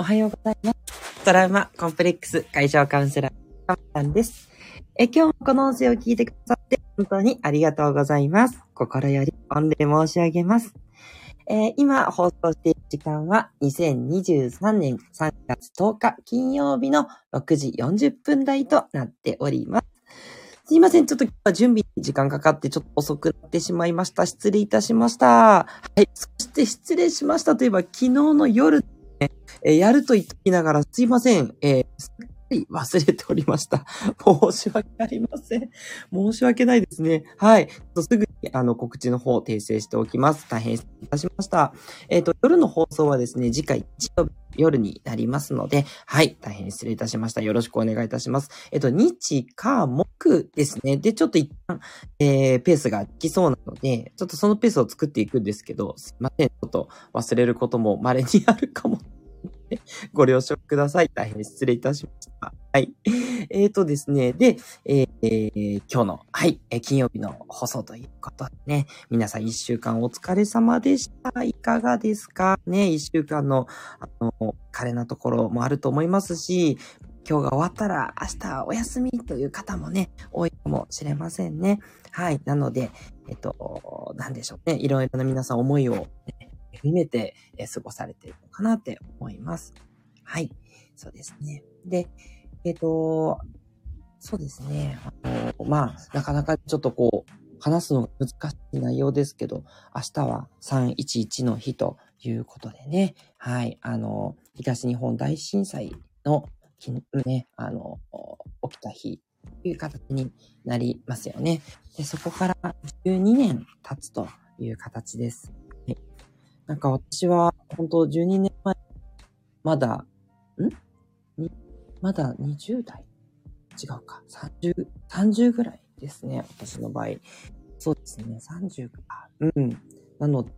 おはようございます。トラウマコンプレックス解消カウンセラー、かまさんです。え、今日もこの音声を聞いてくださって本当にありがとうございます。心より御礼申し上げます。えー今放送している時間は2023年3月10日金曜日の6時40分台となっております。すいません。ちょっと今日は準備に時間かかってちょっと遅くなってしまいました。失礼いたしました。はい。そして失礼しましたといえば昨日の夜、えーやると言っておきながらすいません。えーすっかり忘れておりました。申し訳ありません。申し訳ないですね。はい。すぐにあの告知の方を訂正しておきます。大変失礼いたしました。えっ、と、夜の放送はですね、次回日曜日夜になりますので、はい。大変失礼いたしました。よろしくお願いいたします。えっ、と、日、火、木ですね。で、ちょっと一旦、えー、ペースが来そうなので、ちょっとそのペースを作っていくんですけど、すいません。ちょっと忘れることも稀にあるかも。ご了承ください。大変失礼いたしました。はい。えーとですね。で、えー今日の、はい、金曜日の放送ということでね、皆さん一週間お疲れ様でした。いかがですか？ね、一週間の、あの、彼なところもあると思いますし、今日が終わったら明日お休みという方もね、多いかもしれませんね。はい。なので、えっと、なんでしょうね。いろいろな皆さん思いを、ね、秘めて、過ごされているのかなって思います。はい。そうですね。で、えっ、と、そうですね。あの、まあ、なかなかちょっとこう、話すのが難しい内容ですけど、明日は311の日ということでね、はい、あの、東日本大震災の、ね、あの、起きた日という形になりますよね。で、そこから12年経つという形です。なんか私は、本当12年前、まだ、ん？まだ20代？違うか。30、30ぐらいですね。私の場合。そうですね。30か。うん。なので、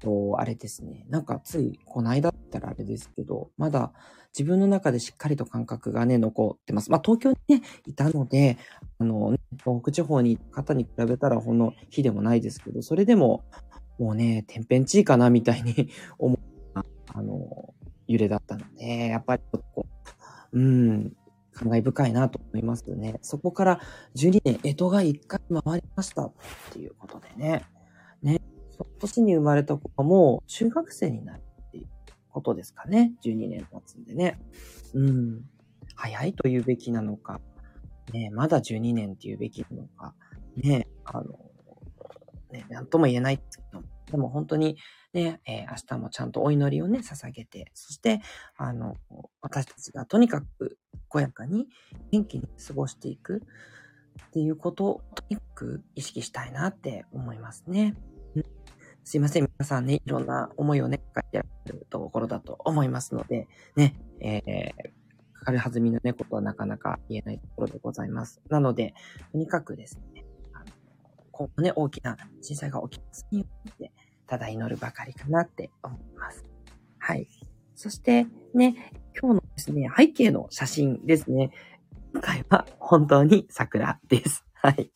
と、あれですね。なんかつい、こないだったらあれですけど、まだ自分の中でしっかりと感覚がね、残ってます。まあ、東京にね、いたので、あの、ね、東北地方に方に比べたらほんの日でもないですけど、それでも、もうね、天変地異かな、みたいに 思う、あの、揺れだったので、やっぱりちょっとう、うん、感慨深いなと思いますね。そこから12年、干支が1回回りましたっていうことでね。ね。その年に生まれた子がもう中学生になるっていうことですかね。12年経つんでね。うん。早いと言うべきなのか。ねまだ12年って言うべきなのか。ねあの、ね、なんとも言えないですけど、でも本当にね、えー明日もちゃんとお祈りをね、捧げて、そして、あの、私たちがとにかく健やかに元気に過ごしていくっていうことをとにかく意識したいなって思いますね。すいません。皆さんね、いろんな思いをね、抱えてらるところだと思いますので、ね、えー、かかる弾みのね、ことはなかなか言えないところでございます。なので、とにかくですね、今後ね、大きな震災が起きますように、ただ祈るばかりかなって思います。はい。そしてね、今日のですね、背景の写真ですね。今回は本当に桜です。はい。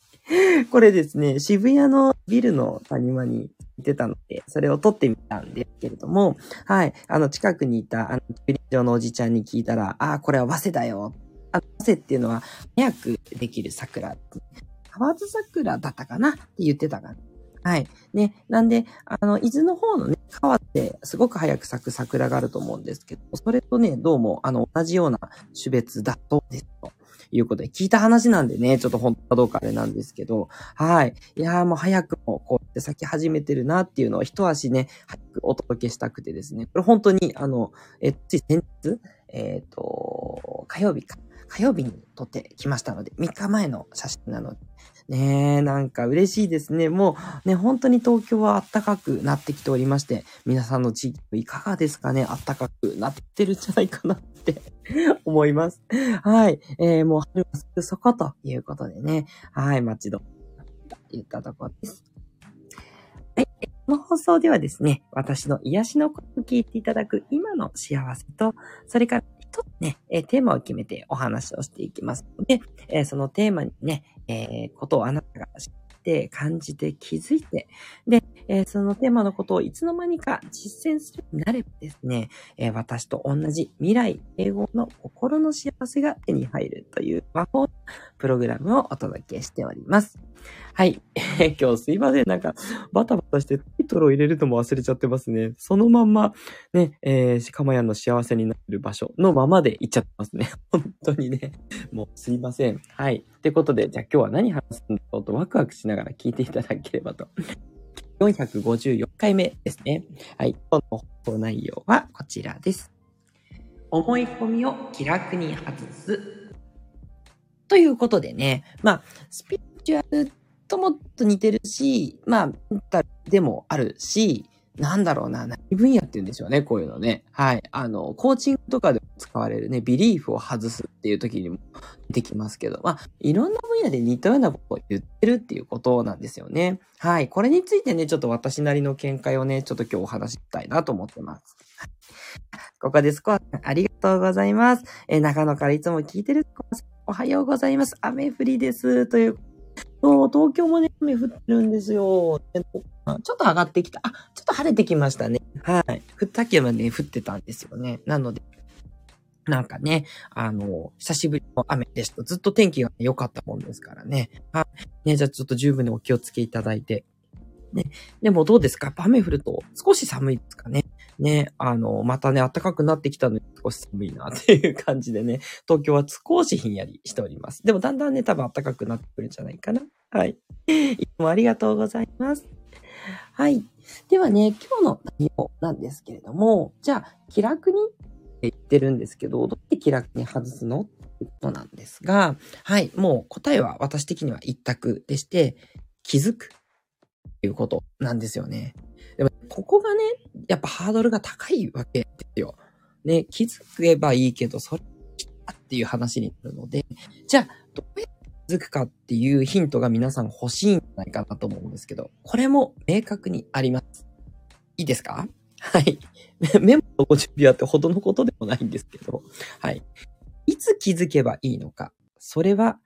これですね、渋谷のビルの谷間にいてたので、それを撮ってみたんですけれども、はい。あの、近くにいた、あの、駐輪場のおじちゃんに聞いたら、ああ、これは早稲だよ。あ、早稲っていうのは、早くできる桜。河津桜だったかな？って言ってたかな。はい。ね。なんで、あの、伊豆の方のね、川ってすごく早く咲く桜があると思うんですけど、それとね、どうも、あの、同じような種別だとですと。いうことで、聞いた話なんでね、ちょっと本当かどうかあれなんですけど、はい。いやーもう早くもこうやって咲き始めてるなっていうのを一足ね、早くお届けしたくてですね、これ本当に、あの、え、つい先日、えっ、と、火曜日か。火曜日に撮ってきましたので、3日前の写真なので、ねえ、なんか嬉しいですね。もうね、本当に東京は暖かくなってきておりまして、皆さんの地域いかがですかね？暖かくなってるんじゃないかなって 思います。はい。えー、もう春はすぐそこということでね。はい。待ち遠と言ったところです。はい。この放送ではですね、私の癒しの声を聞いていただく今の幸せと、それからとね、えーテーマを決めてお話をしていきますので、えそのテーマにね、えことをあなたが知って、感じて、気づいて、で、え、そのテーマのことをいつの間にか実践するようになればですね、え、私と同じ未来英語の心の幸せが手に入るという魔法プログラムをお届けしております。はい。今日すいません。なんか、バタバタしてタイトルを入れるのも忘れちゃってますね。そのまんま、ね、えー、かまやの幸せになる場所のままで行っちゃってますね。本当にね。もうすいません。はい。ってことで、じゃあ今日は何話すんだろうとワクワクしながら聞いていただければと。454回目ですね。はい。今日の放送内容はこちらです。思い込みを気楽に外す。ということでね、まあ、スピリチュアルともっと似てるし、まあ、メンタルでもあるし、なんだろうな、何分野って言うんでしょうね、こういうのね。はい。あの、コーチングとかで使われるね、ビリーフを外すっていう時にも出てきますけど、まあ、いろんな分野で似たようなことを言ってるっていうことなんですよね。はい。これについてね、ちょっと私なりの見解をね、ちょっと今日お話ししたいなと思ってます。ここです。ありがとうございます。え長野からいつも聞いてるおはようございます。雨降りです。というそう、東京もね、雨降ってるんですよ。ちょっと上がってきた。あ、ちょっと晴れてきましたね。はい。降ったけはね、降ってたんですよね。なので、なんかね、あの、久しぶりの雨でした。ずっと天気が良かったもんですからね。はい。ね、じゃあちょっと十分にお気をつけいただいて。ね。でもどうですか？雨降ると少し寒いですかね？ね、あの、またね、暖かくなってきたのに少し寒いなっていう感じでね、東京は少しひんやりしております。でもだんだんね、多分暖かくなってくるんじゃないかな。はい。いつもありがとうございます。はい。ではね、今日の内容なんですけれども、じゃあ、気楽にって言ってるんですけど、どうやって気楽に外すのってことなんですが、はい。もう答えは私的には一択でして、気づくっていうことなんですよね。でも、ここがね、やっぱハードルが高いわけですよ。ね、気づけばいいけど、それっていう話になるので、じゃあ、どうやって気づくかっていうヒントが皆さん欲しいんじゃないかなと思うんですけど、これも明確にあります。いいですか？はい。メモのご準備はってほどのことでもないんですけど、はい。いつ気づけばいいのか。それは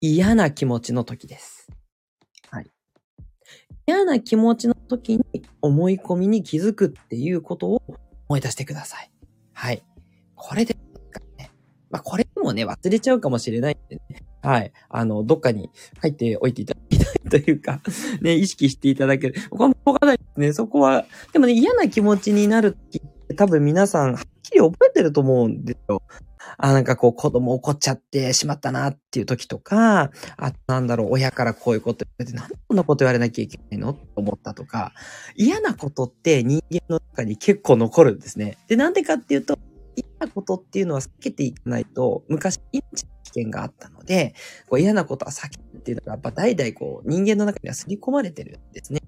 嫌な気持ちの時です。嫌な気持ちの時に思い込みに気づくっていうことを思い出してください。はい。これで、ね、まあ、これもね、忘れちゃうかもしれないんでね。はい。あの、どっかに入っておいていただきたいというか、ね、意識していただける。ここはわかないですね。そこは、でもね、嫌な気持ちになる時って多分皆さん、はっきり覚えてると思うんですよ。あ、なんかこう子供怒っちゃってしまったなっていう時とか、あ、なんだろう、親からこういうこと言われて、なんでこんなこと言われなきゃいけないのって思ったとか、嫌なことって人間の中に結構残るんですね。で、なんでかっていうと、嫌なことっていうのは避けていかないと、昔、命の危険があったので、こう嫌なことは避けるっていうのが、やっぱ代々こう、人間の中には刷り込まれてるんですね。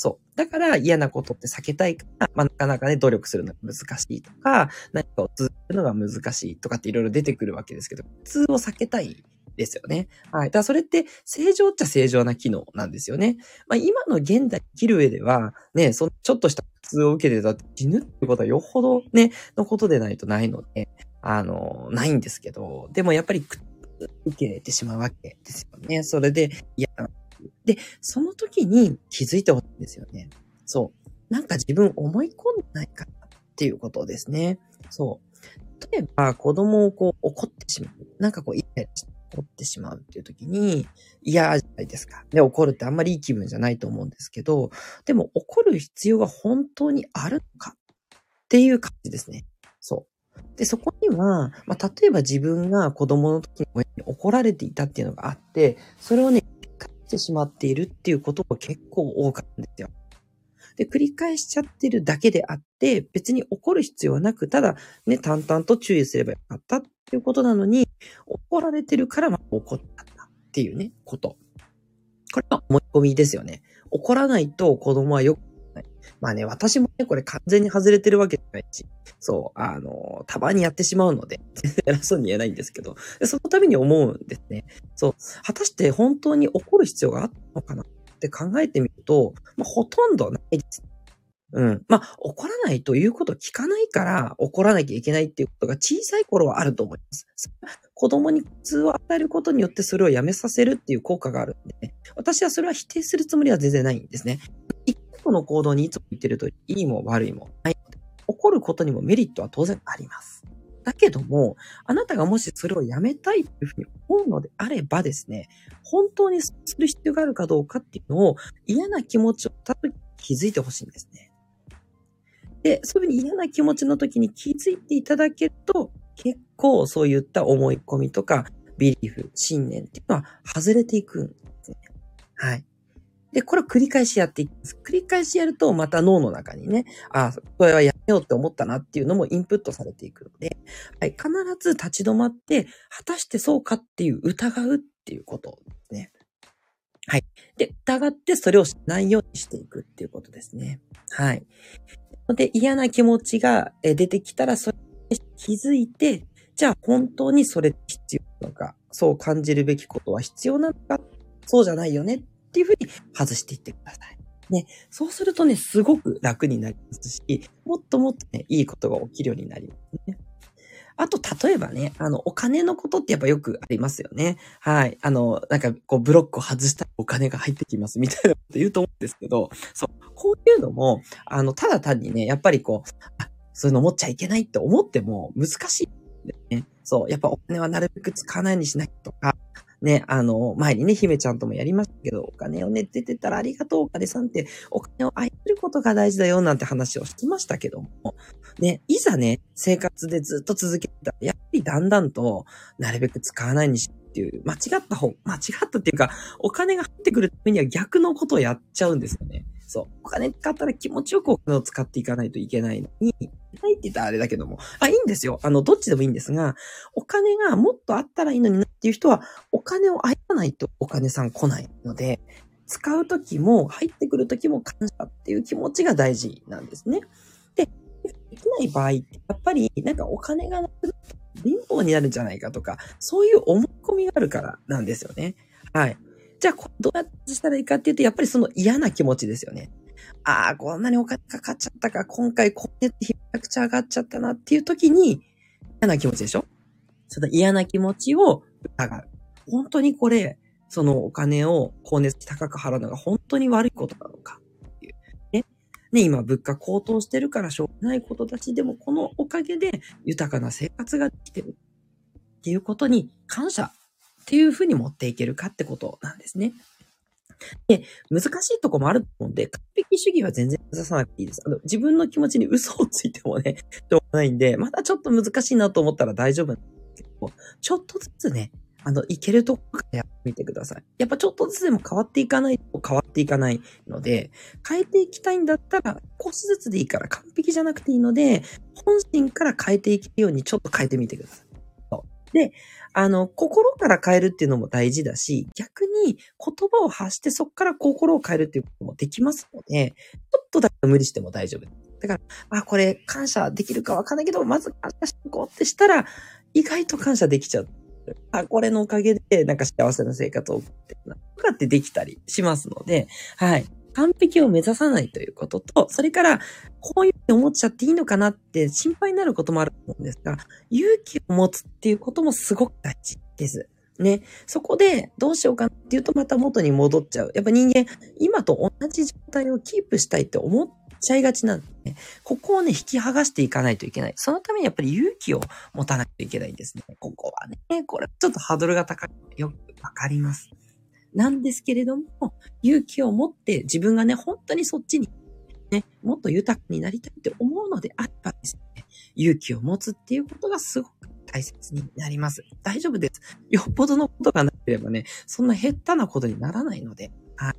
そう。だから嫌なことって避けたいから、まあ、なかなかね、努力するのが難しいとか、何かを続けるのが難しいとかっていろいろ出てくるわけですけど、普通を避けたいですよね。はい。だからそれって正常っちゃ正常な機能なんですよね。まあ今の現代生きる上では、ね、そのちょっとした苦痛を受けてたって死ぬってことはよほどね、のことでないとないので、あの、ないんですけど、でもやっぱり受けてしまうわけですよね。それで嫌なで、その時に気づいてほしいんですよね。そう。なんか自分思い込んでないかっていうことですね。そう。例えば、子供をこう怒ってしまう。なんかこう、イライラして怒ってしまうっていう時に、嫌じゃないですか。で、怒るってあんまりいい気分じゃないと思うんですけど、でも怒る必要が本当にあるのか？っていう感じですね。そう。で、そこには、まあ、例えば自分が子供の時に怒られていたっていうのがあって、それをね、ってしまっているっていうことも結構多かったんですよ。で、繰り返しちゃってるだけであって、別に怒る必要はなく、ただね、淡々と注意すればよかったっていうことなのに、怒られてるからま怒っちゃったっていうね、こと。これは思い込みですよね。怒らないと子供はよく。まあね、私もね、これ完全に外れてるわけじゃないし、そう、あの、たまにやってしまうので、全 然偉そうに言えないんですけど、そのために思うんですね。そう、果たして本当に怒る必要があったのかなって考えてみると、まあ、ほとんどないです。うん。まあ、怒らないということを聞かないから怒らなきゃいけないっていうことが小さい頃はあると思います。子供に苦痛を与えることによってそれをやめさせるっていう効果があるんで、私はそれは否定するつもりは全然ないんですね。一子の行動にいつも言ってると、いいも悪いもない。起こることにもメリットは当然あります。だけども、あなたがもしそれをやめたいというふうに思うのであればですね、本当にする必要があるかどうかっていうのを嫌な気持ちをたと気づいてほしいんですね。で、そういうふうに嫌な気持ちの時に気づいていただけると、結構そういった思い込みとか、ビリーフ、信念っていうのは外れていくんですね。はい。で、これを繰り返しやっていきます。繰り返しやると、また脳の中にね、あ、これはやめようって思ったなっていうのもインプットされていくので、はい、必ず立ち止まって、果たしてそうかっていう疑うっていうことですね。はい。で、疑ってそれをしないようにしていくっていうことですね。はい。で、嫌な気持ちが出てきたら、それに気づいて、じゃあ本当にそれ必要なのか、そう感じるべきことは必要なのか、そうじゃないよねっていうふうに外していってください。ね、そうするとね、すごく楽になりますし、もっともっとね、いいことが起きるようになりますね。あと、例えばね、あの、お金のことってやっぱよくありますよね。はい。あの、なんか、こう、ブロックを外したらお金が入ってきますみたいなこと言うと思うんですけど、そう、こういうのも、あの、ただ単にね、やっぱりこう、あ、そういうの持っちゃいけないって思っても難しいね。そう、やっぱお金はなるべく使わないようにしないとか、ね、あの、前にね、姫ちゃんともやりましたけど、お金をね、出てたらありがとう、お金さんって、お金を愛することが大事だよ、なんて話をしてましたけども、ね、いざね、生活でずっと続けたら、やっぱりだんだんと、なるべく使わないにしっていう、間違った方、間違ったっていうか、お金が入ってくるためには逆のことをやっちゃうんですよね。そう。お金使ったら気持ちよくお金を使っていかないといけないのに、ないって言ったらあれだけども。あ、いいんですよ。あの、どっちでもいいんですが、お金がもっとあったらいいのになっていう人は、お金を愛さないとお金さん来ないので、使うときも、入ってくるときも感謝っていう気持ちが大事なんですね。で、できない場合って、やっぱり、なんかお金がなくなった貧乏になるんじゃないかとか、そういう思い込みがあるからなんですよね。はい。じゃあ、どうやってしたらいいかっていうと、やっぱりその嫌な気持ちですよね。ああ、こんなにお金かかっちゃったか、今回こうやってめちゃくちゃ上がっちゃったなっていう時に、嫌な気持ちでしょ？その嫌な気持ちを疑う。本当にこれ、そのお金を光熱高く払うのが本当に悪いことなのかっていう。ね。ね、今物価高騰してるからしょうがないことたちでもこのおかげで豊かな生活ができてるっていうことに感謝っていうふうに持っていけるかってことなんですね。で、難しいとこもあると思うんで、完璧主義は全然目指さなくていいです。あの、自分の気持ちに嘘をついてもね、しょうがないんで、まだちょっと難しいなと思ったら大丈夫なんですけど、ちょっとずつね、あの、いけるとこからやってみてください。やっぱちょっとずつでも変わっていかないと変わっていかないので、変えていきたいんだったら、少しずつでいいから完璧じゃなくていいので、本心から変えていけるようにちょっと変えてみてください。で、あの、心から変えるっていうのも大事だし、逆に言葉を発してそこから心を変えるっていうこともできますので、ちょっとだけ無理しても大丈夫。だから、あ、これ感謝できるかわかんないけど、まず感謝しとこうってしたら、意外と感謝できちゃう。あ、これのおかげで、なんか幸せな生活を送ってな、とかってできたりしますので、はい。完璧を目指さないということと、それから、こういうふうに思っちゃっていいのかなって心配になることもあると思うんですが、勇気を持つっていうこともすごく大事です。ね。そこでどうしようかなっていうとまた元に戻っちゃう。やっぱ人間、今と同じ状態をキープしたいって思っちゃいがちなんでね。ここをね、引き剥がしていかないといけない。そのためにやっぱり勇気を持たないといけないんですね。ここはね、これちょっとハードルが高い。よくわかります。なんですけれども、勇気を持って自分がね、本当にそっちに、ね、もっと豊かになりたいって思うのであればですね、勇気を持つっていうことがすごく大切になります。大丈夫です。よっぽどのことがなければね、そんな減ったなことにならないので、はい。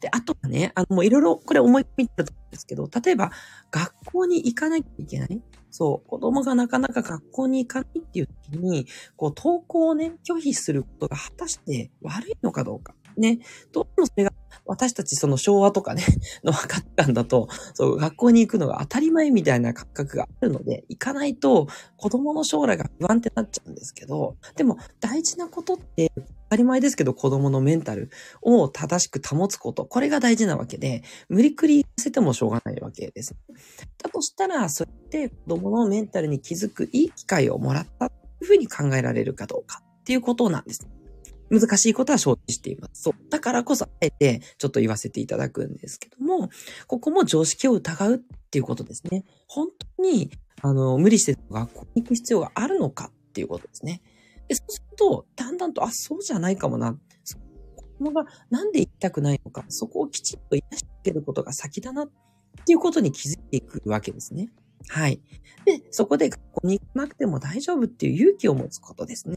で、あとはね、あの、もういろいろこれ思い込みたと思うんですけど、例えば、学校に行かなきゃいけない。そう、子供がなかなか学校に行かないっていう時に、こう、登校をね、拒否することが果たして悪いのかどうか。ね。どうもそれが私たちその昭和とかね、の分かったんだと、そう、学校に行くのが当たり前みたいな感覚があるので、行かないと子供の将来が不安ってなっちゃうんですけど、でも大事なことって、当たり前ですけど子供のメンタルを正しく保つこと、これが大事なわけで、無理くりさせてもしょうがないわけです。だとしたら、そうやって子供のメンタルに気づくいい機会をもらったというふうに考えられるかどうかっていうことなんです。難しいことは承知しています。そう。だからこそ、あえて、ちょっと言わせていただくんですけども、ここも常識を疑うっていうことですね。本当に、あの、無理して学校に行く必要があるのかっていうことですね。で、そうすると、だんだんと、あ、そうじゃないかもな。子供がなんで行きたくないのか、そこをきちんと癒してあげることが先だなっていうことに気づいていくわけですね。はい。で、そこで学校に行かなくても大丈夫っていう勇気を持つことですね。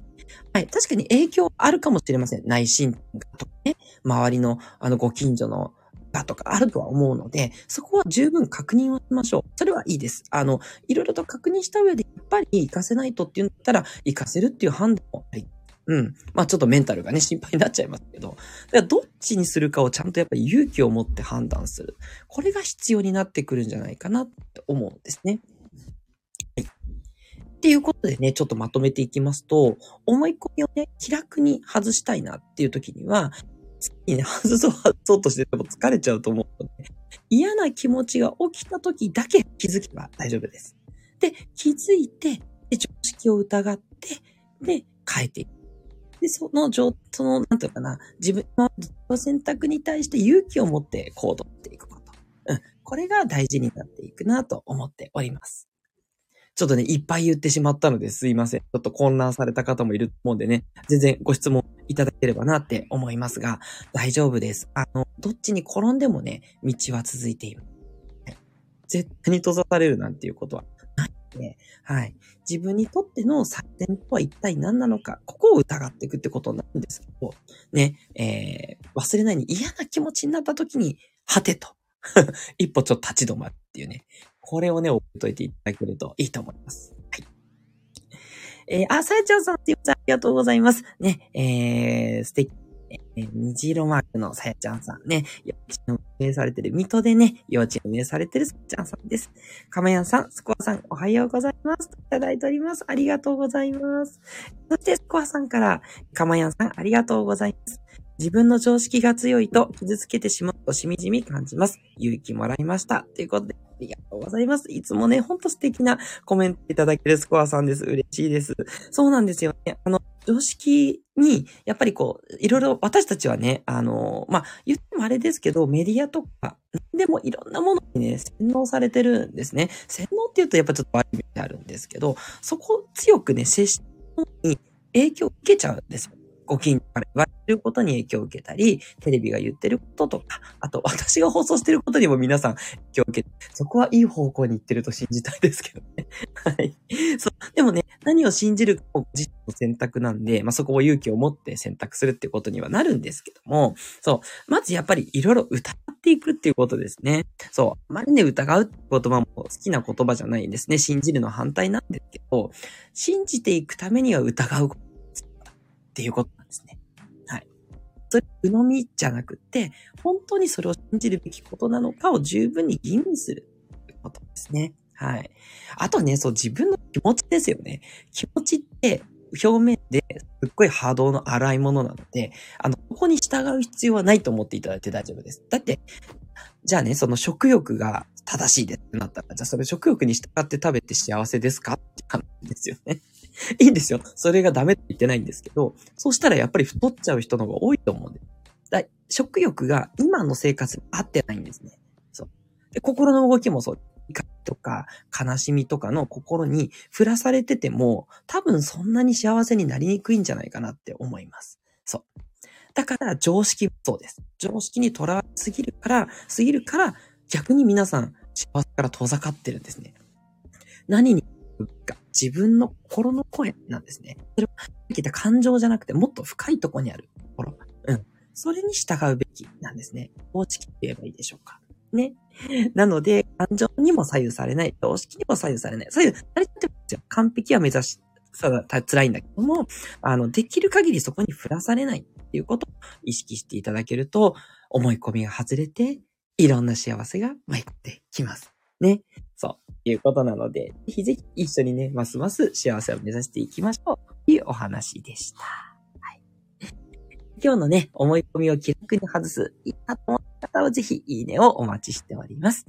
はい。確かに影響あるかもしれません。内心とかね、周りの、あの、ご近所のがとかあるとは思うので、そこは十分確認をしましょう。それはいいです。あの、いろいろと確認した上で、やっぱり活かせないとって言ったら、活かせるっていう判断もありうん。まあちょっとメンタルがね、心配になっちゃいますけど。だからどっちにするかをちゃんとやっぱり勇気を持って判断する。これが必要になってくるんじゃないかなって思うんですね。はい。っていうことでね、ちょっとまとめていきますと、思い込みをね、気楽に外したいなっていう時には、次にね、外そう外そうとしてても疲れちゃうと思うので、嫌な気持ちが起きた時だけ気づけば大丈夫です。で、気づいて、で常識を疑って、で、変えていく。で、その状、その、なんていうかな、自分の選択に対して勇気を持って行動していくこと。うん。これが大事になっていくなと思っております。ちょっとね、いっぱい言ってしまったのですいません。ちょっと混乱された方もいると思うんでね、全然ご質問いただければなって思いますが、大丈夫です。あの、どっちに転んでもね、道は続いている。絶対に閉ざされるなんていうことはで、はい。自分にとっての採点とは一体何なのか、ここを疑っていくってことなんですけど、ね、えー、忘れないに嫌な気持ちになった時に、はてと。一歩ちょっと立ち止まるっていうね。これをね、覚えといていただけるといいと思います。はい。えー、あ、さやちゃんさん、すいません。ありがとうございます。ね、えー、素敵えー、虹色マークのさやちゃんさんね、幼稚園運されてる、水戸でね、幼稚園運営されてるすっちゃんさんです。かまやんさん、スコアさん、おはようございます。いただいております。ありがとうございます。そして、スコアさんから、かまやんさん、ありがとうございます。自分の常識が強いと傷つけてしまうとしみじみ感じます。勇気もらいました。ということで、ありがとうございます。いつもね、ほんと素敵なコメントいただけるスコアさんです。嬉しいです。そうなんですよね。あの、常識に、やっぱりこう、いろいろ私たちはね、あの、まあ、言ってもあれですけど、メディアとか、でもいろんなものにね、洗脳されてるんですね。洗脳って言うとやっぱちょっと悪い意味であるんですけど、そこを強くね、接しに影響を受けちゃうんですよ。ご近所から言われることに影響を受けたり、テレビが言ってることとか、あと私が放送してることにも皆さん影響を受けて、そこはいい方向に行ってると信じたいですけどね。はい。そう。でもね、何を信じるかも自身の選択なんで、まあ、そこを勇気を持って選択するってことにはなるんですけども、そう。まずやっぱりいろいろ疑っていくっていうことですね。そう。あまりね、疑うって言葉も好きな言葉じゃないんですね。信じるの反対なんですけど、信じていくためには疑うっていうことなんですね。それ、鵜呑みじゃなくて、本当にそれを信じるべきことなのかを十分に吟味することですね。はい。あとね、そう、自分の気持ちですよね。気持ちって、表面ですっごい波動の荒いものなので、あの、ここに従う必要はないと思っていただいて大丈夫です。だって、じゃあね、その食欲が正しいですってなったら、じゃあそれ食欲に従って食べて幸せですかって感じですよね。いいんですよ。それがダメって言ってないんですけど、そうしたらやっぱり太っちゃう人の方が多いと思うんです。だ食欲が今の生活に合ってないんですね。そう。で、心の動きもそう。怒りとか悲しみとかの心に振らされてても、多分そんなに幸せになりにくいんじゃないかなって思います。そう。だから常識もそうです。常識にとらわれすぎるから、すぎるから、逆に皆さん幸せから遠ざかってるんですね。何にか自分の心の声なんですね。それは、聞いた感情じゃなくてもっと深いところにある心。うん。それに従うべきなんですね。公式って言えばいいでしょうか。ね。なので、感情にも左右されない、常識にも左右されない。左右されてますよ。完璧は目指し、さ辛いんだけども、あの、できる限りそこに振らされないっていうことを意識していただけると、思い込みが外れて、いろんな幸せが舞ってきます。ね。そう。いうことなので、ぜひぜひ一緒にね、ますます幸せを目指していきましょう。というお話でした。はい。今日のね、思い込みを気楽に外す、いいなと思った方はぜひいいねをお待ちしております。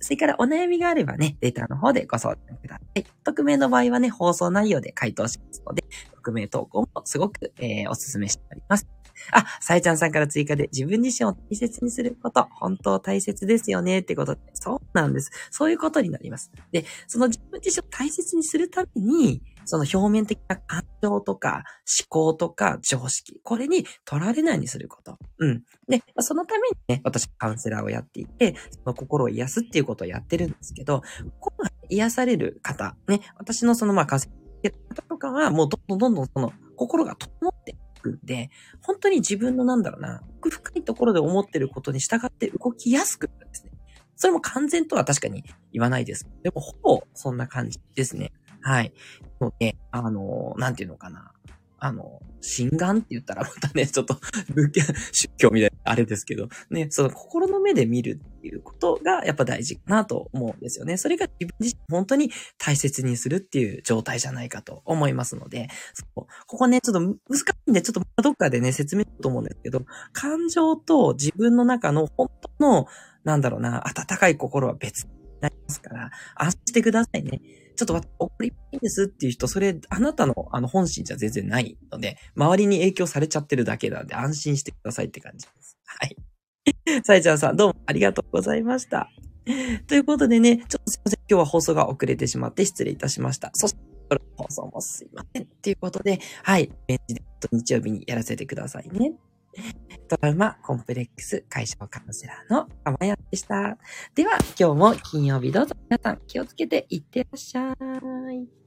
それからお悩みがあればね、レタの方でご相談ください。匿名の場合はね、放送内容で回答しますので、匿名投稿もすごく、えー、お勧めしております。あ、さえちゃんさんから追加で自分自身を大切にすること、本当大切ですよねってこと、そうなんです。そういうことになります。で、その自分自身を大切にするために、その表面的な感情とか思考とか常識、これに取られないようにすること。うん。で、そのためにね、私カウンセラーをやっていて、その心を癒すっていうことをやってるんですけど、心が癒される方、ね、私のそのまあカウンセラー方とかはもうどんどんどんどんその心が整ってくんで、本当に自分のなんだろうな、奥深いところで思ってることに従って動きやすくなるんですね。それも完全とは確かに言わないです。でも、ほぼそんな感じですね。はい。ので、あの、なんていうのかな。あの、心眼って言ったらまたね、ちょっと仏教、出教みたいなあれですけど、ね、その心の目で見るっていうことがやっぱ大事かなと思うんですよね。それが自分自身本当に大切にするっていう状態じゃないかと思いますので、ここね、ちょっと難しいんで、ちょっとどっかでね、説明しようと思うんですけど、感情と自分の中の本当の、なんだろうな、温かい心は別になりますから、安心してくださいね。ちょっと怒りいいんですっていう人、それ、あなたのあの本心じゃ全然ないので、周りに影響されちゃってるだけなんで安心してくださいって感じです。はい。さえちゃんさん、どうもありがとうございました。ということでね、ちょっとすいません。今日は放送が遅れてしまって失礼いたしました。そして、放送もすいません。ということで、はい。ベンチで日曜日にやらせてくださいね。トラウマコンプレックス解消カウンセラーのかまやでした。では、今日も金曜日どうぞ皆さん気をつけていってらっしゃい。